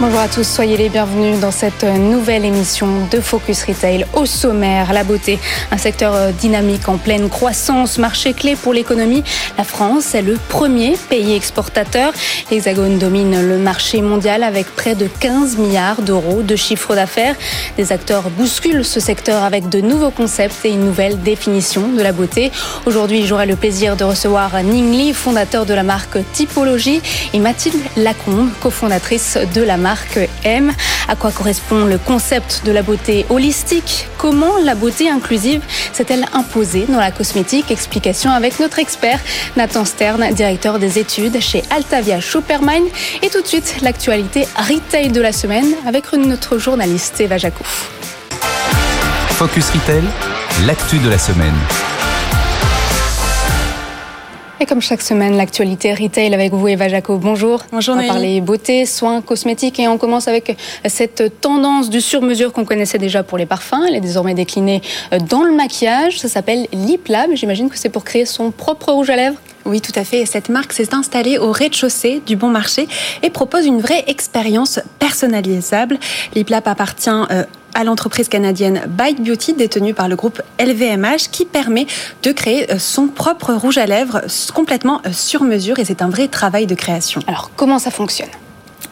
Bonjour à tous, soyez les bienvenus dans cette nouvelle émission de Focus Retail. Au sommaire, la beauté, un secteur euh, dynamique en pleine croissance, marché clé pour l'économie. La France est le premier pays exportateur. L'Hexagone domine le marché mondial avec près de 15 milliards d'euros de chiffre d'affaires. Des acteurs bousculent ce secteur avec de nouveaux concepts et une nouvelle définition de la beauté. Aujourd'hui, j'aurai le plaisir de recevoir Ning Li, fondateur de la marque Typologie, et Mathilde Lacombe, cofondatrice de la marque marque M. À quoi correspond le concept de la beauté holistique? Comment la beauté inclusive s'est-elle imposée dans la cosmétique? Explication avec notre expert Nathan Stern, directeur des études chez Altavia Supermine. Et tout de suite, l'actualité retail de la semaine avec notre journaliste Eva Jaco. Focus Retail, l'actu de la semaine. Et comme chaque semaine, l'actualité retail avec vous, Eva Jaco. Bonjour. Bonjour. On va parler beauté, soins, cosmétiques et on commence avec cette tendance du sur-mesure qu'on connaissait déjà pour les parfums. Elle est désormais déclinée dans le maquillage. Ça s'appelle Lip Lab. J'imagine que c'est pour créer son propre rouge à lèvres. Oui, tout à fait. Cette marque s'est installée au rez-de-chaussée du Bon Marché et propose une vraie expérience personnalisable. Lip Lab appartient euh, à l'entreprise canadienne Bite Beauty détenue par le groupe LVMH qui permet de créer euh, son propre rouge à lèvres complètement euh, sur mesure et c'est un vrai travail de création. Alors comment ça fonctionne?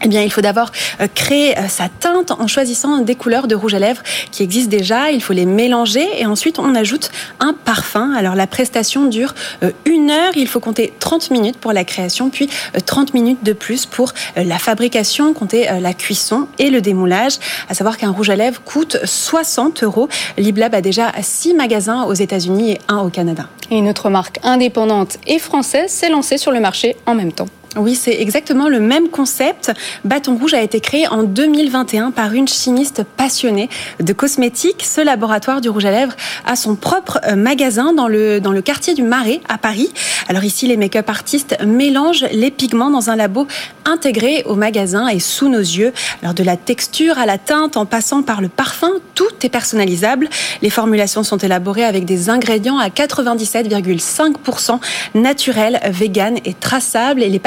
Eh bien, il faut d'abord euh, créer sa teinte en choisissant des couleurs de rouge à lèvres qui existent déjà. Il faut les mélanger et ensuite on ajoute un parfum. Alors la prestation dure une heure. Il faut compter 30 minutes pour la création, puis 30 minutes de plus pour la fabrication, compter la cuisson et le démoulage. À savoir qu'un rouge à lèvres coûte 60 euros. Liblab a déjà 6 magasins aux États-Unis et un au Canada. Et une autre marque indépendante et française s'est lancée sur le marché en même temps. Oui, c'est exactement le même concept. Bâton Rouge a été créé en 2021 par une chimiste passionnée de cosmétiques. Ce laboratoire du rouge à lèvres a son propre euh, magasin dans le, quartier du Marais à Paris. Alors ici, les make-up artistes mélangent les pigments dans un labo intégré au magasin et sous nos yeux. Alors de la texture à la teinte en passant par le parfum, tout est personnalisable. Les formulations sont élaborées avec des ingrédients à 97,5% naturels, vegan et traçables et les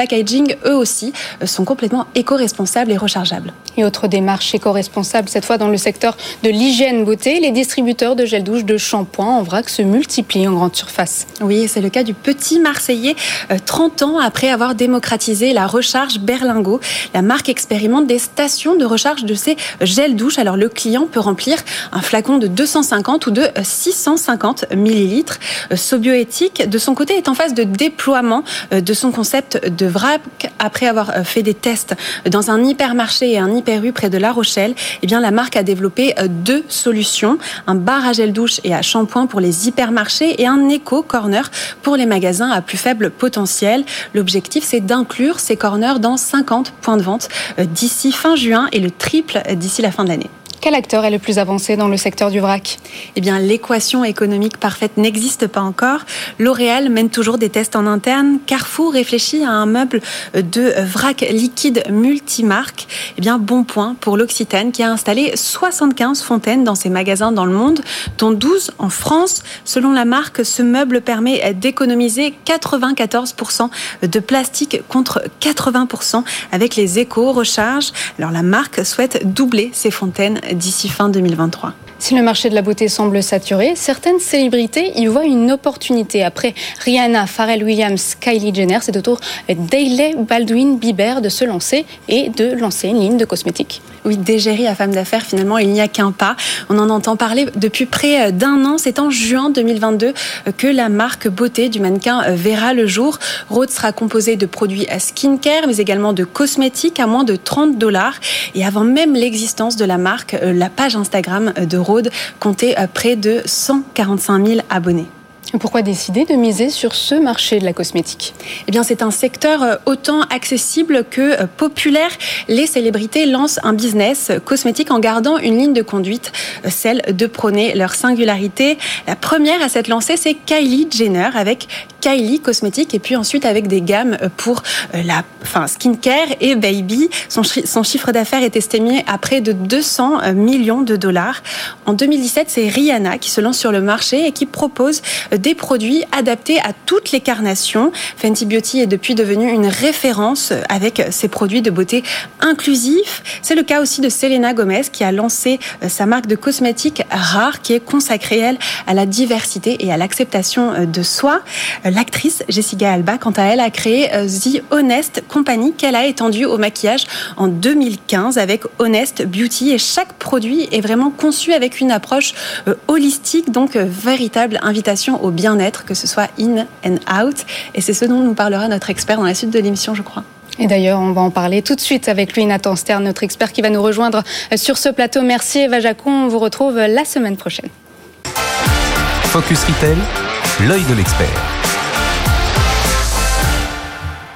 eux aussi, euh, sont complètement éco-responsables et rechargeables. Et autre démarche éco-responsable, cette fois dans le secteur de l'hygiène beauté, les distributeurs de gel douche, de shampoing en vrac se multiplient en grande surface. Oui, c'est le cas du petit Marseillais, 30 euh, ans après avoir démocratisé la recharge Berlingo. La marque expérimente des stations de recharge de ses gels douche. Alors le client peut remplir un flacon de 250 ou de 650 millilitres. Euh, Sobioéthique, de son côté, est en phase de déploiement de son concept de vrac après avoir euh, fait des tests dans un hypermarché et un hyper près de La Rochelle, eh bien, la marque a développé euh, deux solutions. Un bar à gel douche et à shampoing pour les hypermarchés et un éco corner pour les magasins à plus faible potentiel. L'objectif, c'est d'inclure ces corners dans 50 points de vente euh, d'ici fin juin et le triple d'ici la fin de l'année. Quel acteur est le plus avancé dans le secteur du vrac? Eh bien, l'équation économique parfaite n'existe pas encore. L'Oréal mène toujours des tests en interne. Carrefour réfléchit à un meuble de vrac liquide multimarque. Eh bien, bon point pour l'Occitane qui a installé 75 fontaines dans ses magasins dans le monde, dont 12 en France. Selon la marque, ce meuble permet d'économiser 94% de plastique contre 80% avec les éco-recharges. Alors, la marque souhaite doubler ses fontaines d'ici fin 2023. Si le marché de la beauté semble saturé, certaines célébrités y voient une opportunité. Après Rihanna, Pharrell Williams, Kylie Jenner, c'est au tour d'Ailey Baldwin Bieber de se lancer et de lancer une ligne de cosmétiques. Oui, d'égérie à femme d'affaires, finalement, il n'y a qu'un pas. On en entend parler depuis près d'un an. C'est en juin 2022 que la marque beauté du mannequin verra le jour. Rode sera composée de produits à skincare, mais également de cosmétiques à moins de 30 dollars. Et avant même l'existence de la marque, la page Instagram de Comptait euh, près de 145 000 abonnés. Pourquoi décider de miser sur ce marché de la cosmétique? Eh bien, c'est un secteur euh, autant accessible que euh, populaire. Les célébrités lancent un business cosmétique en gardant une ligne de conduite, celle de prôner leur singularité. La première à s'être lancée, c'est Kylie Jenner avec Kylie Cosmétique et puis ensuite avec des gammes pour la enfin, skincare et baby. Son, chiffre d'affaires est estimé à près de 200 millions de dollars. En 2017, c'est Rihanna qui se lance sur le marché et qui propose des produits adaptés à toutes les carnations. Fenty Beauty est depuis devenu une référence avec ses produits de beauté inclusifs. C'est le cas aussi de Selena Gomez qui a lancé sa marque de cosmétiques rare qui est consacrée elle à la diversité et à l'acceptation de soi. L'actrice Jessica Alba, quant à elle, a créé The Honest Company qu'elle a étendue au maquillage en 2015 avec Honest Beauty et chaque produit est vraiment conçu avec une approche euh, holistique, donc euh, véritable invitation au bien-être, que ce soit in and out. Et c'est ce dont nous parlera notre expert dans la suite de l'émission, je crois. Et d'ailleurs, on va en parler tout de suite avec lui, Nathan Stern, notre expert qui va nous rejoindre euh, sur ce plateau. Merci Eva Jacon, on vous retrouve la semaine prochaine. Focus Retail, l'œil de l'expert.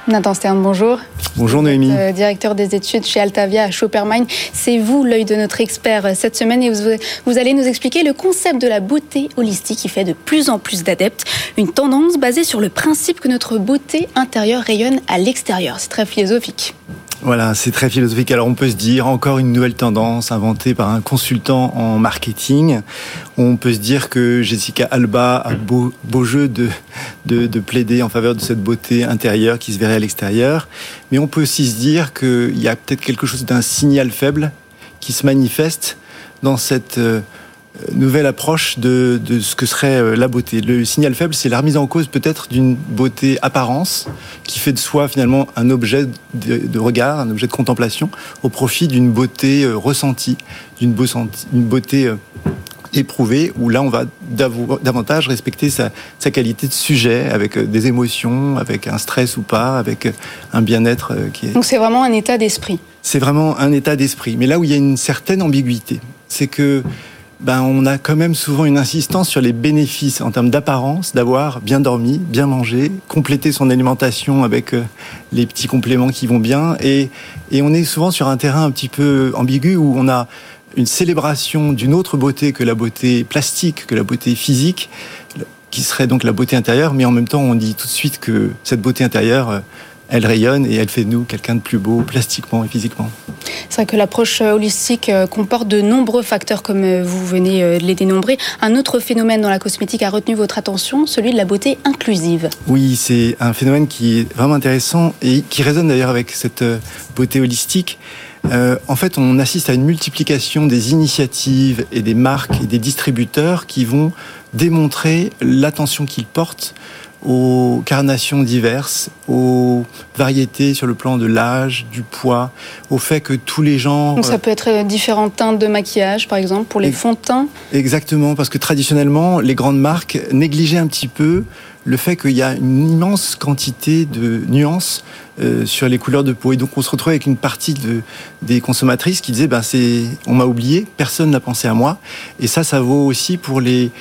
Nathan Stern, bonjour. Bonjour Noémie. Euh, directeur des études chez Altavia à. C'est vous l'œil de notre expert euh, cette semaine et vous, vous, allez nous expliquer le concept de la beauté holistique qui fait de plus en plus d'adeptes. Une tendance basée sur le principe que notre beauté intérieure rayonne à l'extérieur. C'est très philosophique. Voilà, c'est très philosophique. Alors on peut se dire encore une nouvelle tendance inventée par un consultant en marketing. On peut se dire que Jessica Alba a beau, jeu de, plaider en faveur de cette beauté intérieure qui se verrait à l'extérieur. Mais on peut aussi se dire qu'il y a peut-être quelque chose d'un signal faible qui se manifeste dans cette euh, nouvelle approche de, de, ce que serait euh, la beauté. Le signal faible, c'est la remise en cause peut-être d'une beauté apparence qui fait de soi finalement un objet de, de regard, un objet de contemplation, au profit d'une beauté euh, ressentie, d'une beauté euh, éprouvée, où là on va davantage respecter sa, sa, qualité de sujet, avec des émotions, avec un stress ou pas, avec un bien-être qui est... Donc c'est vraiment un état d'esprit. C'est vraiment un état d'esprit. Mais là où il y a une certaine ambiguïté, c'est que ben, on a quand même souvent une insistance sur les bénéfices en termes d'apparence, d'avoir bien dormi, bien mangé, compléter son alimentation avec euh, les petits compléments qui vont bien. Et, et on est souvent sur un terrain un petit peu ambigu où on a une célébration d'une autre beauté que la beauté plastique, que la beauté physique, qui serait donc la beauté intérieure, mais en même temps on dit tout de suite que cette beauté intérieure euh, elle rayonne et elle fait de nous quelqu'un de plus beau plastiquement et physiquement. C'est vrai que l'approche euh, holistique euh, comporte de nombreux facteurs comme euh, vous venez de les dénombrer. Un autre phénomène dans la cosmétique a retenu votre attention, celui de la beauté inclusive. Oui, c'est un phénomène qui est vraiment intéressant et qui résonne d'ailleurs avec cette beauté holistique. Euh, en fait, on assiste à une multiplication des initiatives et des marques et des distributeurs qui vont démontrer l'attention qu'ils portent aux carnations diverses, aux variétés sur le plan de l'âge, du poids, au fait que tous les genres... Donc ça peut être différentes teintes de maquillage, par exemple, pour les fonds de teint Exactement, parce que traditionnellement, les grandes marques négligeaient un petit peu le fait qu'il y a une immense quantité de nuances euh, sur les couleurs de peau. Et donc on se retrouve avec une partie de, des consommatrices qui disaient, ben, c'est, on m'a oublié, personne n'a pensé à moi. Et ça, ça vaut aussi pour les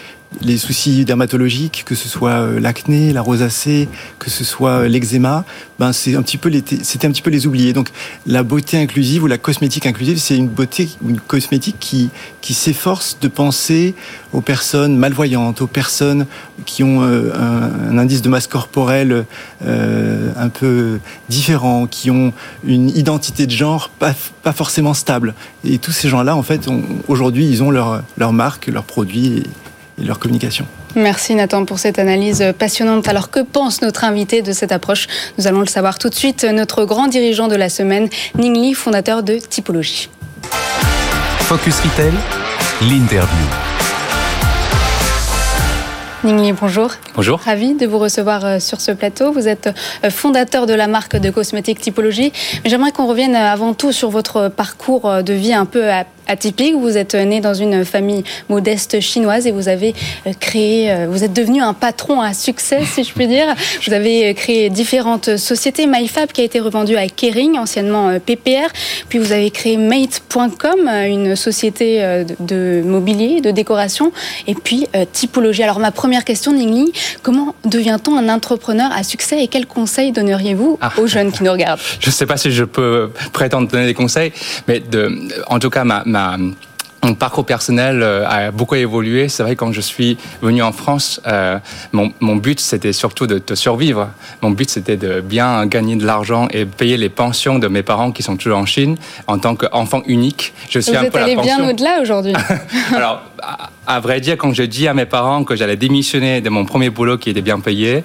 les soucis dermatologiques, que ce soit euh, l'acné, la rosacée, que ce soit euh, l'eczéma, ben c'est un petit peu c'était un petit peu les oubliés. Donc la beauté inclusive ou la cosmétique inclusive, c'est une beauté ou une cosmétique qui qui s'efforce de penser aux personnes malvoyantes, aux personnes qui ont euh, un, indice de masse corporelle un peu différent, qui ont une identité de genre pas, pas forcément stable. Et tous ces gens-là, en fait, aujourd'hui, ils ont leur leur marque, leurs produits. Et, leur communication. Merci Nathan pour cette analyse passionnante. Alors que pense notre invité de cette approche? Nous allons le savoir tout de suite. Notre grand dirigeant de la semaine, Ning Li, fondateur de Typologie. Focus Retail, l'interview. Ningli, bonjour. Bonjour. Ravi de vous recevoir euh, sur ce plateau. Vous êtes euh, fondateur de la marque de cosmétiques Typologie. Mais j'aimerais qu'on revienne avant tout sur votre parcours de vie un peu atypique. Vous êtes né dans une famille modeste chinoise et vous avez euh, créé, euh, vous êtes devenu un patron à succès, si je puis dire. Vous avez créé différentes sociétés. MyFab qui a été revendue à Kering, anciennement PPR. Puis vous avez créé Mate.com, une société de mobilier, de décoration. Et puis Typologie. Alors ma première question, Ningli, comment devient-on un entrepreneur à succès et quels conseils donneriez-vous ah. aux jeunes qui nous regardent? Je ne sais pas si je peux prétendre donner des conseils, mais de, en tout cas, ma, ma mon parcours personnel euh, a beaucoup évolué. C'est vrai quand je suis venu en France, euh, mon, mon, but c'était surtout de, de, survivre. Mon but c'était de bien gagner de l'argent et payer les pensions de mes parents qui sont toujours en Chine. En tant qu'enfant unique, je suis Vous un êtes peu allé bien au-delà aujourd'hui. Alors, à, vrai dire, quand je dis à mes parents que j'allais démissionner de mon premier boulot qui était bien payé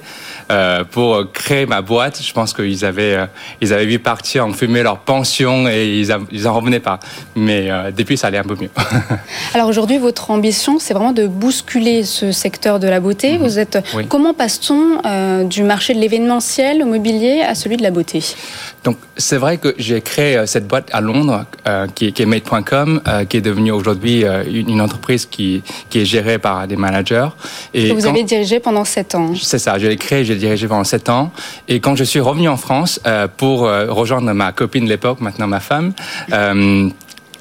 euh, pour créer ma boîte, je pense qu'ils avaient euh, ils avaient vu partir en fumer leur pension et ils, ils en revenaient pas. Mais euh, depuis, ça allait un peu mieux. Alors aujourd'hui, votre ambition, c'est vraiment de bousculer ce secteur de la beauté. Mhm. Vous êtes comment passe-t-on du marché de l'événementiel au mobilier à celui de la beauté? Donc c'est vrai que j'ai créé euh, cette boîte à Londres euh, qui, est Made.com, qui est devenue aujourd'hui une, entreprise qui, qui est gérée par des managers. Et vous avez dirigé pendant sept ans. C'est ça, je l'ai créé, j'ai dirigé pendant sept ans. Et quand je suis revenu en France pour rejoindre ma copine de l'époque, maintenant ma femme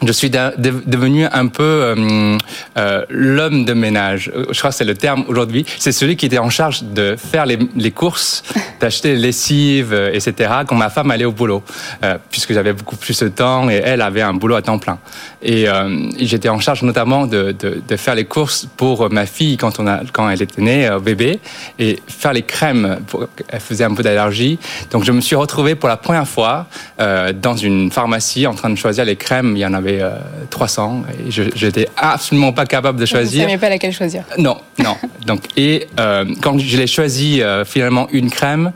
je suis devenu un peu euh, euh, l'homme de ménage. Je crois que c'est le terme aujourd'hui. C'est celui qui était en charge de faire les, les courses, d'acheter les lessives, euh, etc. Quand ma femme allait au boulot, euh, puisque j'avais beaucoup plus de temps et elle avait un boulot à temps plein. Et euh, j'étais en charge notamment de, de, de, faire les courses pour ma fille quand on a quand elle était née, bébé, et faire les crèmes. Pour, elle faisait un peu d'allergie, donc je me suis retrouvé pour la première fois dans une pharmacie en train de choisir les crèmes. Il y en avait 300 euh, et je j'étais absolument pas capable de choisir. Vous ne savez pas laquelle choisir Non, non. Donc et euh, quand je l'ai choisi euh, finalement une crème,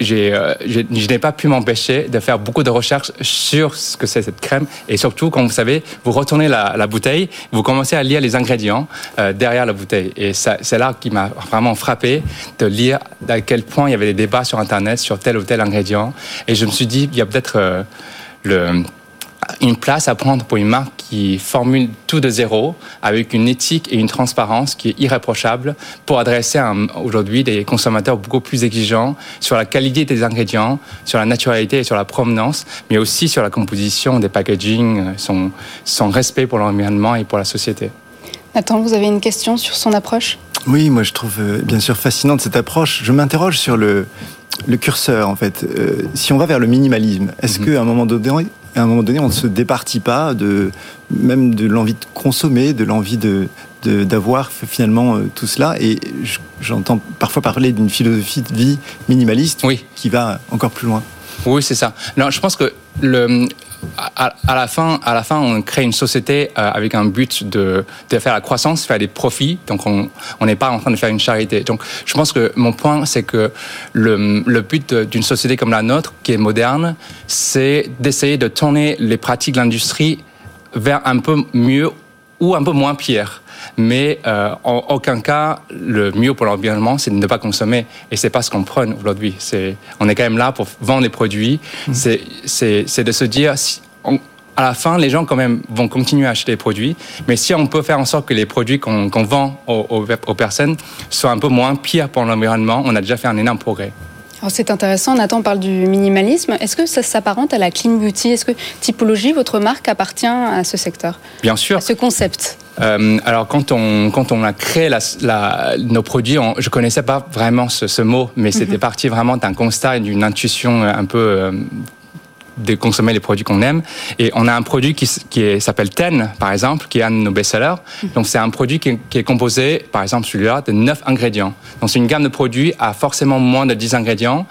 j'ai je n'ai pas pu m'empêcher de faire beaucoup de recherches sur ce que c'est cette crème et surtout quand vous savez, vous retournez la, la bouteille, vous commencez à lire les ingrédients derrière la bouteille et c'est là qui m'a vraiment frappé de lire à quel point il y avait des débats sur internet sur tel ou tel ingrédient et je me suis dit il y a peut-être le une place à prendre pour une marque qui formule tout de zéro, avec une éthique et une transparence qui est irréprochable pour adresser aujourd'hui des consommateurs beaucoup plus exigeants sur la qualité des ingrédients, sur la naturalité et sur la provenance, mais aussi sur la composition des packaging, euh, son, son respect pour l'environnement et pour la société. Nathan, vous avez une question sur son approche? Oui, moi je trouve euh, bien sûr fascinante cette approche. Je m'interroge sur le, le curseur en fait. Euh, si on va vers le minimalisme, est-ce mm -hmm. qu'à un moment donné, à un moment donné, on ne se départit pas de même de l'envie de consommer, de l'envie de d'avoir finalement euh, tout cela? Et j'entends parfois parler d'une philosophie de vie minimaliste oui. qui va encore plus loin. Oui, c'est ça. Non, je pense que à, la fin, à la fin, on crée une société euh, avec un but de, faire la croissance, faire des profits. Donc, on n'est pas en train de faire une charité. Donc, je pense que mon point, c'est que le but d'une société comme la nôtre, qui est moderne, c'est d'essayer de tourner les pratiques de l'industrie vers un peu mieux ou un peu moins pire mais euh, en aucun cas le mieux pour l'environnement c'est de ne pas consommer. Et c'est pas ce qu'on prône aujourd'hui. C'est on est quand même là pour vendre des produits. Mmh. c'est c'est de se dire si on, à la fin, les gens quand même vont continuer à acheter des produits, mais si on peut faire en sorte que les produits qu'on qu vend aux, aux, aux, personnes soient un peu moins pires pour l'environnement, on a déjà fait un énorme progrès. C'est intéressant, Nathan parle du minimalisme. Est-ce que ça s'apparente à la clean beauty? Est-ce que Typologie, votre marque, appartient à ce secteur? Bien sûr. À ce concept? Euh, alors quand on quand on a créé la, la, nos produits, on, je connaissais pas vraiment ce, ce mot, mais mm -hmm. c'était parti vraiment d'un constat et d'une intuition un peu euh, de consommer les produits qu'on aime. Et on a un produit qui, qui s'appelle Ten, par exemple, qui est un de nos best-sellers. Donc c'est un produit qui est, qui est, composé, par exemple celui-là, de 9 ingrédients. Donc c'est une gamme de produits à forcément moins de 10 ingrédients.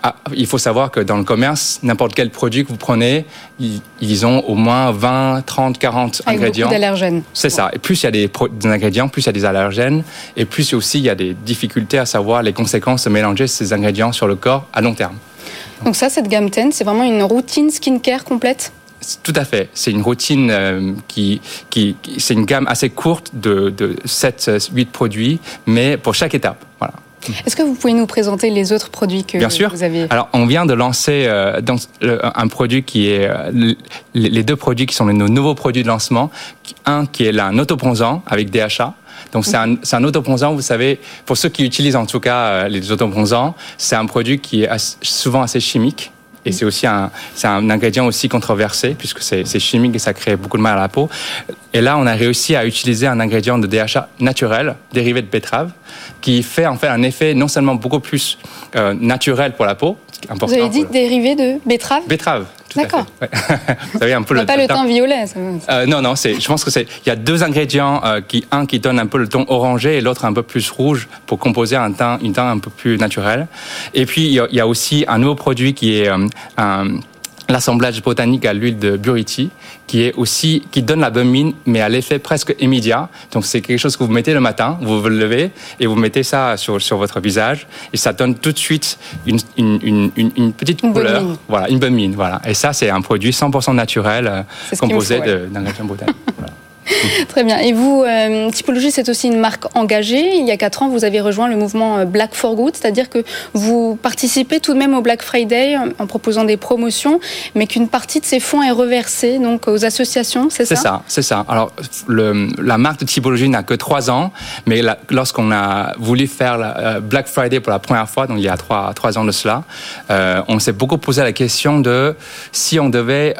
Ah, il faut savoir que dans le commerce, n'importe quel produit que vous prenez, ils, ont au moins 20, 30, 40 Avec ingrédients. d'allergènes. C'est ça. Et plus il y a des, des, ingrédients, plus il y a des allergènes. Et plus aussi il y a des difficultés à savoir les conséquences de mélanger ces ingrédients sur le corps à long terme. Donc ça, cette gamme 10, c'est vraiment une routine skincare complète tout à fait. C'est une routine euh, qui, qui, qui c'est une gamme assez courte de, de 7, 8 produits, mais pour chaque étape. Voilà. Est-ce que vous pouvez nous présenter les autres produits que Bien sûr. vous avez Alors, on vient de lancer euh, dans, le, un produit qui est euh, les deux produits qui sont nos nouveaux produits de lancement. Un qui est un autobronzant avec DHA. Donc c'est un, un autobronzant, vous savez, pour ceux qui utilisent en tout cas euh, les autobronzants, c'est un produit qui est souvent assez chimique. Et c'est aussi un, un ingrédient aussi controversé puisque c'est chimique et ça crée beaucoup de mal à la peau. Et là, on a réussi à utiliser un ingrédient de DHA naturel, dérivé de betterave, qui fait en fait un effet non seulement beaucoup plus euh, naturel pour la peau. Important Vous avez dit dérivé de betterave? Betterave, D'accord. Vous savez un peu le. pas le teint- violet. ça. Euh, non, non, c'est, je pense que c'est, il y a deux ingrédients, euh, qui, un qui donne un peu le ton orangé et l'autre un peu plus rouge pour composer un teint, une teint un peu plus naturel. Et puis, il y a, il y a aussi un nouveau produit qui est euh, un- l'assemblage botanique à l'huile de buriti, qui est aussi, qui donne la bonne mine, mais à l'effet presque immédiat. Donc, c'est quelque chose que vous mettez le matin, vous vous levez et vous mettez ça sur, sur votre visage et ça donne tout de suite une, une, une, une- petite Une couleur. Voilà, une bonne mine, voilà. Et ça, c'est un produit 100% naturel, euh, composé ouais. d'ingrédients botaniques. Voilà. Très bien. Et vous, euh, Typologie, c'est aussi une marque engagée. Il y a quatre ans, vous avez rejoint le mouvement euh, Black for Good, c'est-à-dire que vous participez tout de même au Black Friday euh, en proposant des promotions, mais qu'une partie de ces fonds est reversée donc aux associations, c'est ça C'est ça, c'est ça. Alors, le, la marque de typologie n'a que trois ans, mais lorsqu'on a voulu faire la, euh, Black Friday pour la première fois, donc il y a trois, trois ans de cela, euh, on s'est beaucoup posé la question de si on devait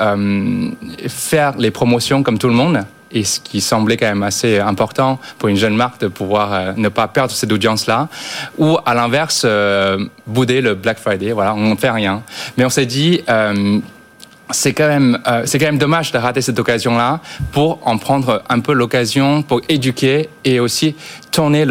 faire les promotions comme tout le monde. Et ce qui semblait quand même assez important pour une jeune marque de pouvoir euh, ne pas perdre cette audience-là, ou à l'inverse, euh, bouder le Black Friday. Voilà, on ne fait rien. Mais on s'est dit, euh, c'est quand même c'est quand même dommage de rater cette occasion là pour en prendre un peu l'occasion pour éduquer et aussi tourner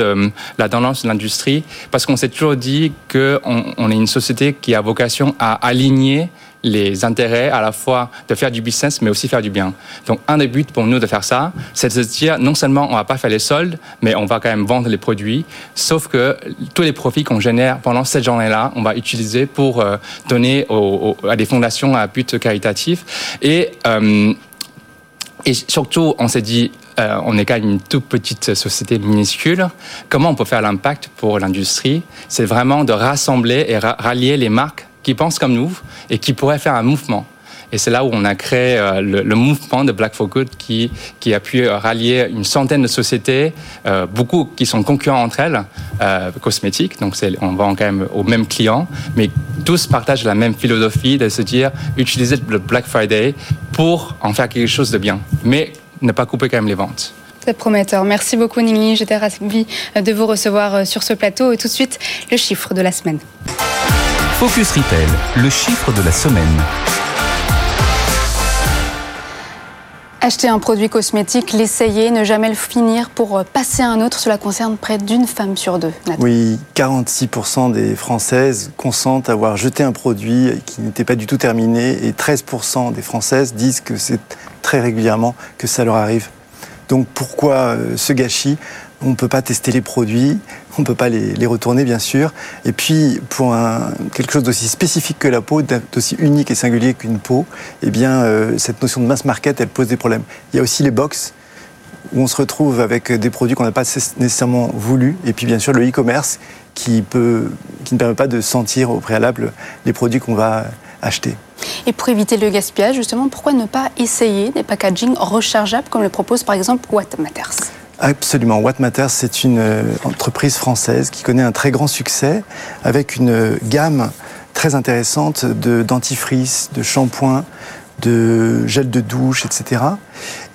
la tendance de l'industrie parce qu'on s'est toujours dit que on, est une société qui a vocation à aligner les intérêts à la fois de faire du business mais aussi faire du bien. Donc un des buts pour nous de faire ça, c'est de se dire non seulement on va pas faire les soldes, mais on va quand même vendre les produits, sauf que tous les profits qu'on génère pendant cette journée-là, on va utiliser pour euh, donner à des fondations à but caritatif et euh, et surtout, on s'est dit, euh, on est quand même une toute petite société minuscule. Comment on peut faire l'impact pour l'industrie? C'est vraiment de rassembler et ra- rallier les marques qui pensent comme nous et qui pourraient faire un mouvement. Et c'est là où on a créé euh, le, mouvement de Black for Good qui, a pu euh, rallier une centaine de sociétés, beaucoup qui sont concurrents entre elles, cosmétiques, donc on vend quand même aux mêmes clients, mais tous partagent la même philosophie de se dire utiliser le Black Friday pour en faire quelque chose de bien, mais ne pas couper quand même les ventes. C'est prometteur. Merci beaucoup, Ningli. J'étais ravie de vous recevoir euh, sur ce plateau. Et tout de suite, le chiffre de la semaine. Focus Retail, le chiffre de la semaine. Acheter un produit cosmétique, l'essayer, ne jamais le finir pour euh, passer à un autre, cela concerne près d'une femme sur deux. Nathan. Oui, 46% des Françaises consentent avoir jeté un produit qui n'était pas du tout terminé et 13% des Françaises disent que c'est très régulièrement que ça leur arrive. Donc pourquoi euh, ce gâchis? On ne peut pas tester les produits, on ne peut pas les, retourner bien sûr. Et puis pour quelque chose d'aussi spécifique que la peau, d'aussi unique et singulier qu'une peau, eh bien euh, cette notion de mass market, elle pose des problèmes. Il y a aussi les box où on se retrouve avec des produits qu'on n'a pas nécessairement voulu, et puis bien sûr le e-commerce qui, qui ne permet pas de sentir au préalable les produits qu'on va acheter. Et pour éviter le gaspillage, justement, pourquoi ne pas essayer des packagings rechargeables comme le propose par exemple What Matters Absolument. What Matters, c'est une euh, entreprise française qui connaît un très grand succès avec une euh, gamme très intéressante de dentifrice, de shampoing, de gel de douche, etc.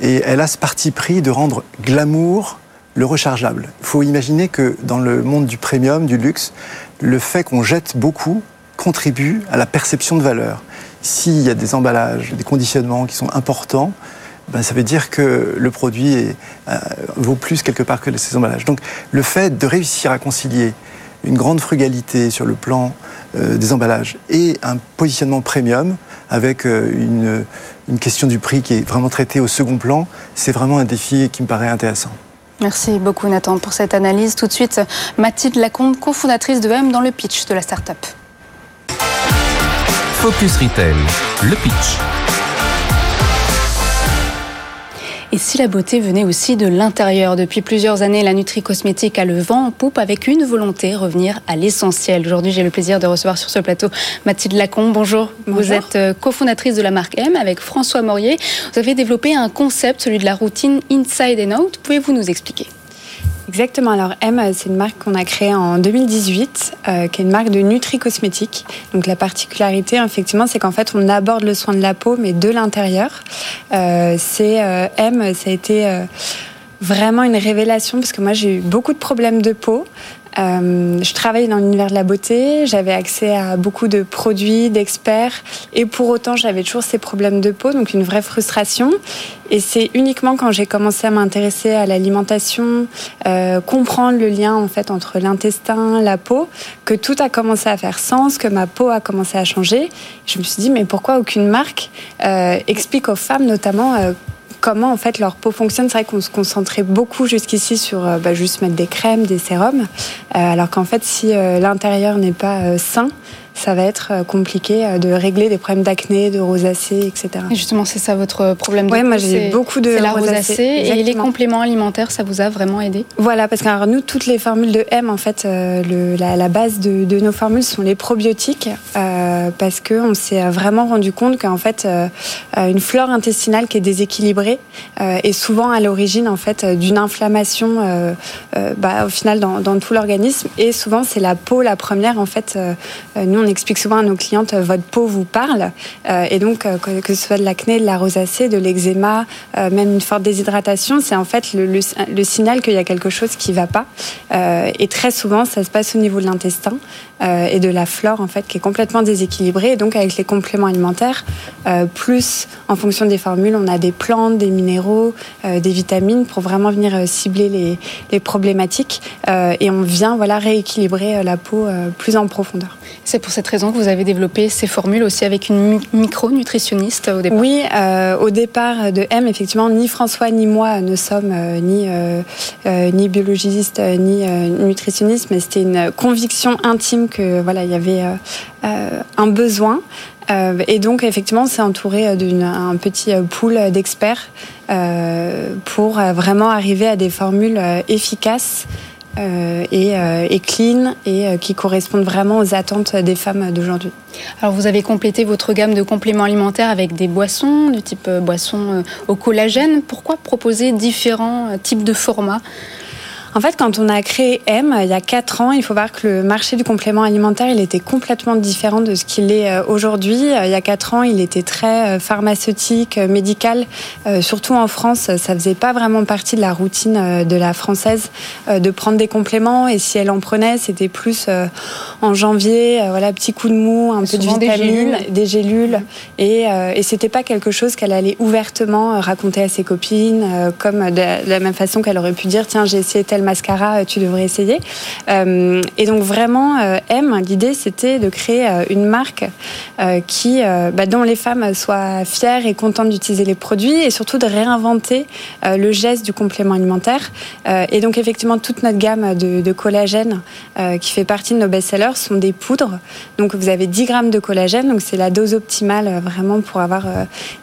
Et elle a ce parti pris de rendre glamour le rechargeable. Il faut imaginer que dans le monde du premium, du luxe, le fait qu'on jette beaucoup contribue à la perception de valeur. S'il y a des emballages, des conditionnements qui sont importants, ben, ça veut dire que le produit euh, vaut plus quelque part que ces emballages. Donc le fait de réussir à concilier une grande frugalité sur le plan euh, des emballages et un positionnement premium avec euh, une, une question du prix qui est vraiment traitée au second plan, c'est vraiment un défi qui me paraît intéressant. Merci beaucoup Nathan pour cette analyse. Tout de suite, Mathilde Lacombe, cofondatrice de M dans le pitch de la start-up. Focus Retail, le pitch. Et si la beauté venait aussi de l'intérieur? Depuis plusieurs années, la Nutri Cosmétique a le vent en poupe avec une volonté, revenir à l'essentiel. Aujourd'hui, j'ai le plaisir de recevoir sur ce plateau Mathilde Lacombe. Bonjour. Bonjour. Vous êtes euh, cofondatrice de la marque M avec François Morier. Vous avez développé un concept, celui de la routine Inside and Out. Pouvez-vous nous expliquer? Exactement. Alors M, c'est une marque qu'on a créée en 2018, euh, qui est une marque de nutri-cosmétique. Donc la particularité, effectivement, c'est qu'en fait, on aborde le soin de la peau, mais de l'intérieur. Euh, c'est euh, M, ça a été euh, vraiment une révélation parce que moi j'ai eu beaucoup de problèmes de peau. Euh, je travaillais dans l'univers de la beauté, j'avais accès à beaucoup de produits, d'experts, et pour autant j'avais toujours ces problèmes de peau, donc une vraie frustration. Et c'est uniquement quand j'ai commencé à m'intéresser à l'alimentation, euh, comprendre le lien en fait entre l'intestin, la peau, que tout a commencé à faire sens, que ma peau a commencé à changer. Je me suis dit mais pourquoi aucune marque euh, explique aux femmes notamment comment en fait leur peau fonctionne. C'est vrai qu'on se concentrait beaucoup jusqu'ici sur euh, bah, juste mettre des crèmes, des sérums, euh, alors qu'en fait si euh, l'intérieur n'est pas sain, ça va être euh, compliqué euh, de régler des problèmes d'acné, de rosacée, etc. Et justement, c'est ça votre problème de ouais, moi j'ai beaucoup de la rosacée. Et les compléments alimentaires, ça vous a vraiment aidé? Voilà, parce que nous, toutes les formules de M, en fait, euh, le, la, base de, de, nos formules sont les probiotiques, euh, parce qu'on s'est vraiment rendu compte qu'en fait, euh, une flore intestinale qui est déséquilibrée est souvent à l'origine en fait d'une inflammation, bah, au final, dans, dans tout l'organisme. Et souvent, c'est la peau la première, en fait. nous, on explique souvent à nos clientes, euh, votre peau vous parle. Euh, et donc, euh, que ce soit de l'acné, de la rosacée, de l'eczéma, même une forte déshydratation, c'est en fait le, signal qu'il y a quelque chose qui ne va pas. et très souvent, ça se passe au niveau de l'intestin et de la flore, en fait, qui est complètement déséquilibrée. Et donc, avec les compléments alimentaires, plus en fonction des formules, on a des plantes, des minéraux, des vitamines pour vraiment venir cibler les, les problématiques. et on vient voilà, rééquilibrer la peau plus en profondeur. C'est pour cette raison que vous avez développé ces formules aussi avec une micro-nutritionniste au départ Oui, euh, au départ de M, effectivement, ni François ni moi ne sommes euh, ni, euh, ni biologistes ni nutritionnistes, mais c'était une conviction intime que voilà, il y avait un besoin. et donc, effectivement, on s'est entouré d'un petit pool d'experts pour vraiment arriver à des formules efficaces euh, et, euh, et, clean et euh, qui correspondent vraiment aux attentes des femmes d'aujourd'hui. Alors vous avez complété votre gamme de compléments alimentaires avec des boissons, du type boisson au collagène. Pourquoi proposer différents types de formats? En fait, quand on a créé M, il y a 4 ans, il faut voir que le marché du complément alimentaire, il était complètement différent de ce qu'il est euh, aujourd'hui. Euh, il y a 4 ans, il était très euh, pharmaceutique, médical. Surtout en France, ça faisait pas vraiment partie de la routine de la française de prendre des compléments. Et si elle en prenait, c'était plus en janvier, voilà, petit coup de mou, un peu de gélules. Des gélules et, et c'était pas quelque chose qu'elle allait ouvertement raconter à ses copines, comme de la même façon qu'elle aurait pu dire, tiens, j'ai essayé tel mascara, euh, tu devrais essayer. Euh, et donc vraiment, euh, M, l'idée c'était de créer une marque qui, bah, dont les femmes soient fières et contentes d'utiliser les produits et surtout de réinventer le geste du complément alimentaire. et donc effectivement, toute notre gamme de, de collagène qui fait partie de nos best-sellers sont des poudres. Donc vous avez 10 grammes de collagène, donc c'est la dose optimale vraiment pour avoir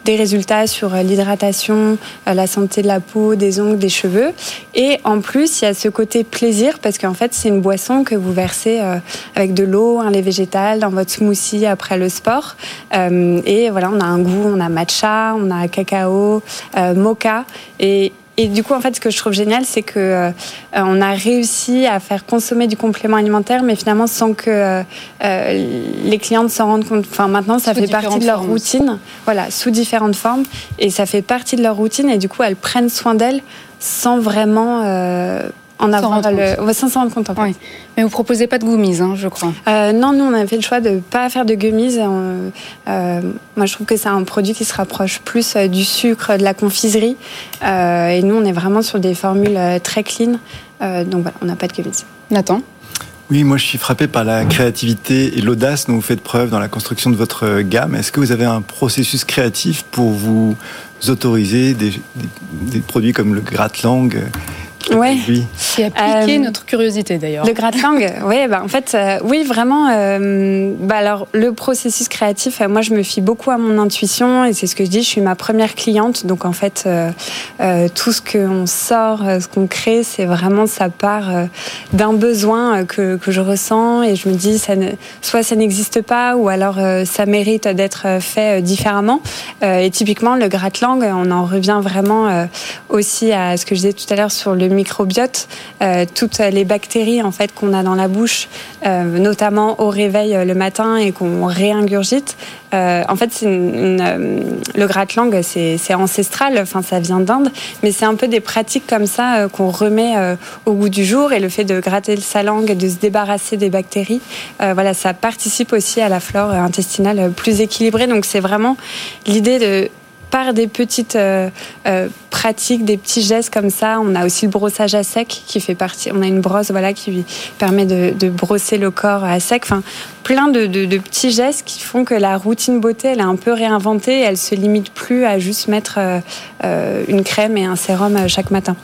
des résultats sur l'hydratation, la santé de la peau, des ongles, des cheveux. Et en plus, il y a ce côté plaisir parce qu'en fait, c'est une boisson que vous versez euh, avec de l'eau, un lait végétal dans votre smoothie après le sport. Euh, et voilà, on a un goût, on a matcha, on a cacao, euh, mocha. Et, et du coup, en fait, ce que je trouve génial, c'est que euh, on a réussi à faire consommer du complément alimentaire, mais finalement sans que euh, les clientes s'en rendent compte. Enfin, maintenant, ça sous fait partie de leur formes. routine, voilà, sous différentes formes, et ça fait partie de leur routine. Et du coup, elles prennent soin d'elles sans vraiment en le, ouais, sans s'en rendre compte. En fait. oui. Mais vous proposez pas de gummies, hein, je crois. Euh, non, nous on a fait le choix de pas faire de gummies. Euh, euh, moi, je trouve que c'est un produit qui se rapproche plus euh, du sucre, de la confiserie. Euh, et nous, on est vraiment sur des formules euh, très clean. donc voilà, on n'a pas de gummies. Nathan? Oui, moi je suis frappé par la créativité et l'audace dont vous faites preuve dans la construction de votre gamme. Est-ce que vous avez un processus créatif pour vous autoriser des, des, des produits comme le gratte-langue Ouais. Qui a piqué euh, notre curiosité d'ailleurs. Le gratte-langue, oui, bah, en fait, euh, oui, vraiment. Euh, bah, alors, le processus créatif, moi, je me fie beaucoup à mon intuition et c'est ce que je dis. Je suis ma première cliente, donc en fait, tout ce qu'on sort, ce qu'on crée, c'est vraiment ça part d'un besoin que, que je ressens et je me dis, ça ne, soit ça n'existe pas ou alors ça mérite d'être fait différemment. et typiquement, le gratte-langue, on en revient vraiment aussi à ce que je disais tout à l'heure sur le microbiote. Toutes les bactéries en fait qu'on a dans la bouche, notamment au réveil le matin et qu'on réingurgite. en fait, le gratte-langue, c'est ancestral, enfin ça vient d'Inde, mais c'est un peu des pratiques comme ça qu'on remet au goût du jour et le fait de gratter sa langue, de se débarrasser des bactéries, voilà, ça participe aussi à la flore intestinale plus équilibrée. Donc c'est vraiment l'idée de par des petites euh, euh, pratiques, des petits gestes comme ça. On a aussi le brossage à sec qui fait partie. On a une brosse voilà qui permet de, brosser le corps à sec. Enfin, plein de, petits gestes qui font que la routine beauté elle est un peu réinventée. elle se limite plus à juste mettre euh, une crème et un sérum chaque matin.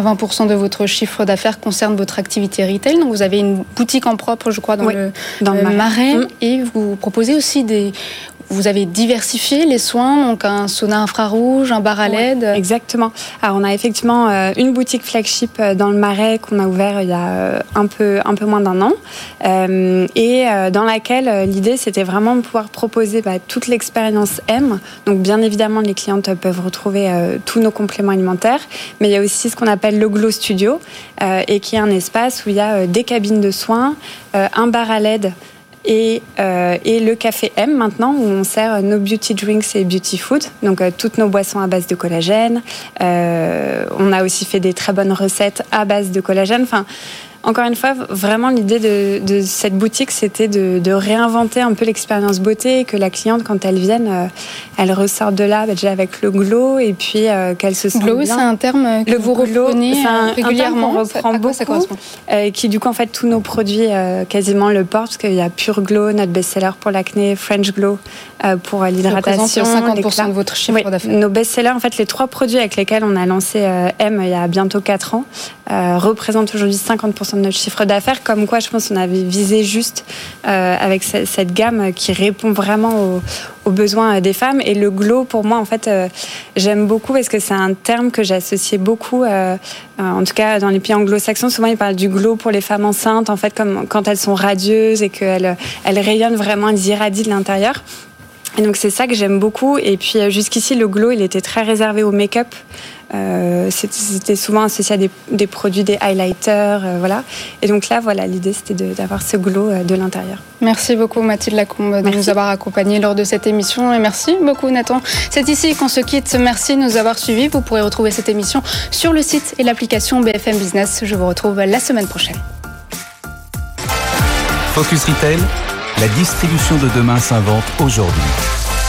20% de votre chiffre d'affaires concerne votre activité retail. Donc vous avez une boutique en propre, je crois, dans le, dans le marais. Mm. Et vous proposez aussi des, vous avez diversifié les soins, donc un sauna infrarouge, un bar à LED. exactement. Alors on a effectivement euh, une boutique flagship euh, dans le Marais qu'on a ouvert il y a euh, un peu un peu moins d'un an, et dans laquelle l'idée c'était vraiment de pouvoir proposer bah, toute l'expérience M. Donc bien évidemment les clientes peuvent retrouver tous nos compléments alimentaires, mais il y a aussi ce qu'on appelle le Glow Studio, et qui est un espace où il y a des cabines de soins, un bar à LED et, euh, et, le café M maintenant où on sert nos beauty drinks et beauty food, donc euh, toutes nos boissons à base de collagène. Euh, on a aussi fait des très bonnes recettes à base de collagène. Enfin, encore une fois, vraiment l'idée de, cette boutique, c'était de, réinventer un peu l'expérience beauté, que la cliente, quand elle vienne, euh, elle ressort de là bah, déjà avec le glow et puis euh, qu'elle se sent glow, c'est un terme que vous reprenez euh, régulièrement. Un terme reprend ça, beaucoup, qui du coup en fait tous nos produits quasiment le portent parce qu'il y a Pure Glow, notre best-seller pour l'acné, French Glow pour l'hydratation. 50% de votre chiffre d'affaires. Nos best-sellers, en fait, les trois produits avec lesquels on a lancé M il y a bientôt 4 ans, représentent aujourd'hui 50% de notre chiffre d'affaires, comme quoi je pense qu'on avait visé juste euh, avec cette gamme qui répond vraiment aux, besoins des femmes. Et le glow, pour moi, en fait, euh, j'aime beaucoup parce que c'est un terme que j'associais beaucoup, euh, en tout cas dans les pays anglo-saxons, souvent ils parlent du glow pour les femmes enceintes, en fait, comme quand elles sont radieuses et qu'elles elles rayonnent vraiment, elles irradient de l'intérieur. Et donc c'est ça que j'aime beaucoup. Et puis jusqu'ici, le glow, il était très réservé au make-up. Euh, c'était souvent associé à des, produits, des highlighters, euh, voilà. Et donc là, voilà, l'idée c'était d'avoir ce glow euh, de l'intérieur. Merci beaucoup Mathilde Lacombe de nous avoir accompagnés lors de cette émission et merci beaucoup Nathan. C'est ici qu'on se quitte. Merci de nous avoir suivis. Vous pourrez retrouver cette émission sur le site et l'application BFM Business. Je vous retrouve la semaine prochaine. Focus Retail, la distribution de demain s'invente aujourd'hui.